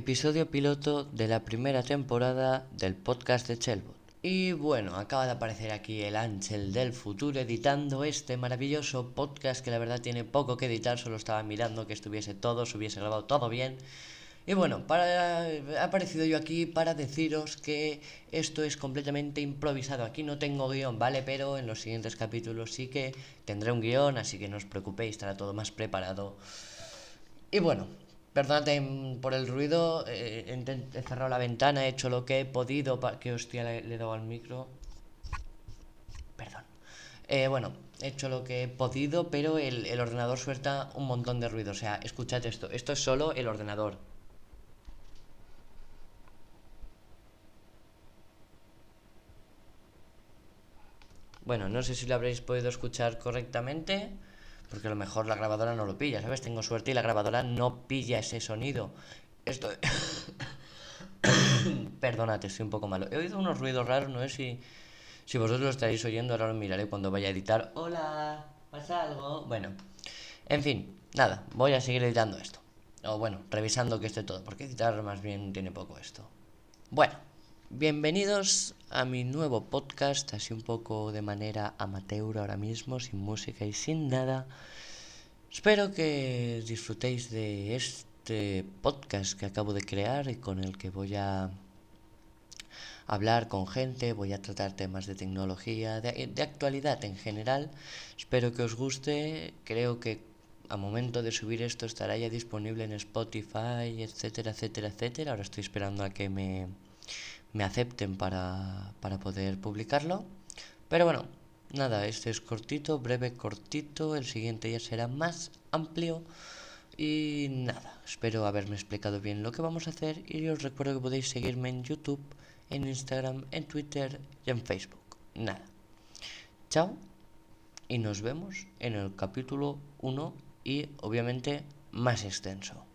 episodio piloto de la primera temporada del podcast de Chelbot. Y bueno, acaba de aparecer aquí el Ángel del futuro editando este maravilloso podcast que la verdad tiene poco que editar, solo estaba mirando que estuviese todo, se hubiese grabado todo bien. Y bueno, para, ha aparecido yo aquí para deciros que esto es completamente improvisado. Aquí no tengo guion, ¿vale? Pero en los siguientes capítulos sí que tendré un guion, así que no os preocupéis, estará todo más preparado. Y bueno, Perdónate por el ruido, eh, he, cerrado la ventana, he hecho lo que he podido para que hostia le, he dado al micro. Perdón. Eh, bueno, he hecho lo que he podido, pero el, ordenador suelta un montón de ruido. O sea, escuchad esto. Esto es solo el ordenador. Bueno, no sé si lo habréis podido escuchar correctamente. Porque a lo mejor la grabadora no lo pilla, ¿sabes? Tengo suerte y la grabadora no pilla ese sonido. Esto... Perdónate, estoy un poco malo. He oído unos ruidos raros, no sé si, si vosotros lo estaréis oyendo, ahora lo miraré cuando vaya a editar. Hola, ¿pasa algo? Bueno, en fin, nada, voy a seguir editando esto. O bueno, revisando que esté todo, porque editar más bien tiene poco esto. Bueno, bienvenidos a mi nuevo podcast, así un poco de manera amateur ahora mismo, sin música y sin nada. Espero que disfrutéis de este podcast que acabo de crear y con el que voy a hablar con gente, voy a tratar temas de tecnología, de, de actualidad en general. Espero que os guste, creo que a momento de subir esto estará ya disponible en Spotify, etcétera, etcétera, etcétera. Ahora estoy esperando a que me me acepten para, para poder publicarlo. Pero bueno, nada, este es cortito, breve, cortito. El siguiente ya será más amplio. Y nada, espero haberme explicado bien lo que vamos a hacer. Y os recuerdo que podéis seguirme en YouTube, en Instagram, en Twitter y en Facebook. Nada. Chao. Y nos vemos en el capítulo 1 y obviamente más extenso.